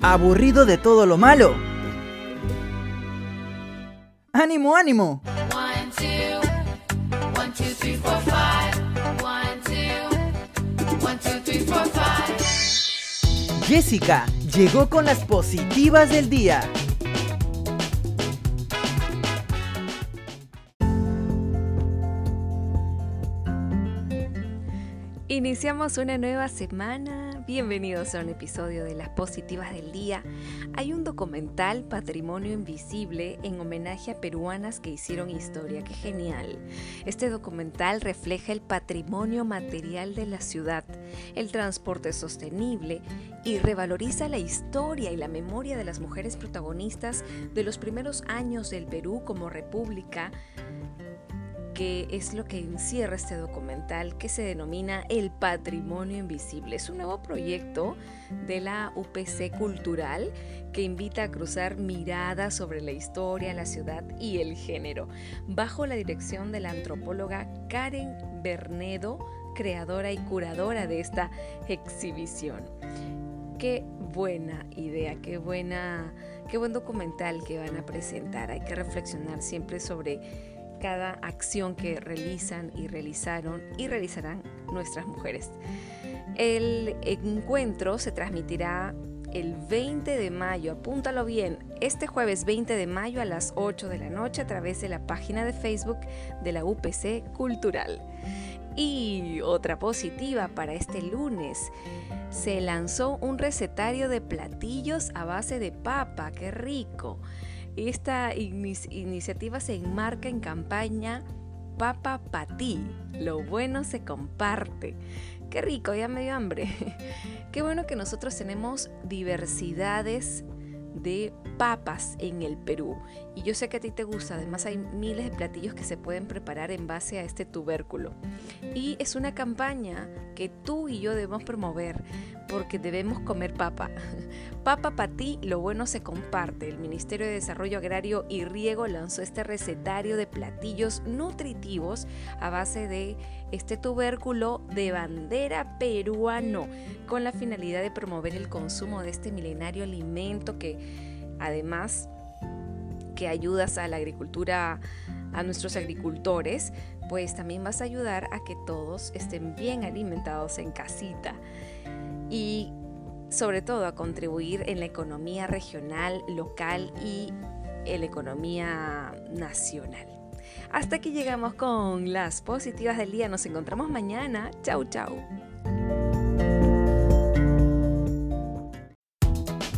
¿Aburrido de todo lo malo? ¡Ánimo, ánimo! Jessica llegó con las positivas del día. Iniciamos una nueva semana. Bienvenidos a un episodio de Las Positivas del Día. Hay un documental Patrimonio Invisible en homenaje a peruanas que hicieron historia. ¡Qué genial! Este documental refleja el patrimonio material de la ciudad, el transporte sostenible y revaloriza la historia y la memoria de las mujeres protagonistas de los primeros años del Perú como república que es lo que encierra este documental que se denomina El Patrimonio Invisible. Es un nuevo proyecto de la UPC Cultural que invita a cruzar miradas sobre la historia, la ciudad y el género, bajo la dirección de la antropóloga Karen Bernedo, creadora y curadora de esta exhibición. Qué buena idea, qué buena, qué buen documental que van a presentar. Hay que reflexionar siempre sobre cada acción que realizan y realizaron y realizarán nuestras mujeres. El encuentro se transmitirá el 20 de mayo, apúntalo bien, este jueves 20 de mayo a las 8 de la noche a través de la página de Facebook de la UPC Cultural. Y otra positiva para este lunes, se lanzó un recetario de platillos a base de papa, qué rico. Esta iniciativa se enmarca en campaña Papa para ti, lo bueno se comparte. Qué rico, ya me dio hambre. Qué bueno que nosotros tenemos diversidades de papas en el Perú. Y yo sé que a ti te gusta, además hay miles de platillos que se pueden preparar en base a este tubérculo. Y es una campaña que tú y yo debemos promover porque debemos comer papa. Papa para ti, lo bueno se comparte. El Ministerio de Desarrollo Agrario y Riego lanzó este recetario de platillos nutritivos a base de este tubérculo de bandera peruano con la finalidad de promover el consumo de este milenario alimento que además que ayudas a la agricultura, a nuestros agricultores, pues también vas a ayudar a que todos estén bien alimentados en casita y sobre todo a contribuir en la economía regional, local y en la economía nacional. Hasta aquí llegamos con las positivas del día. Nos encontramos mañana. Chau, chau.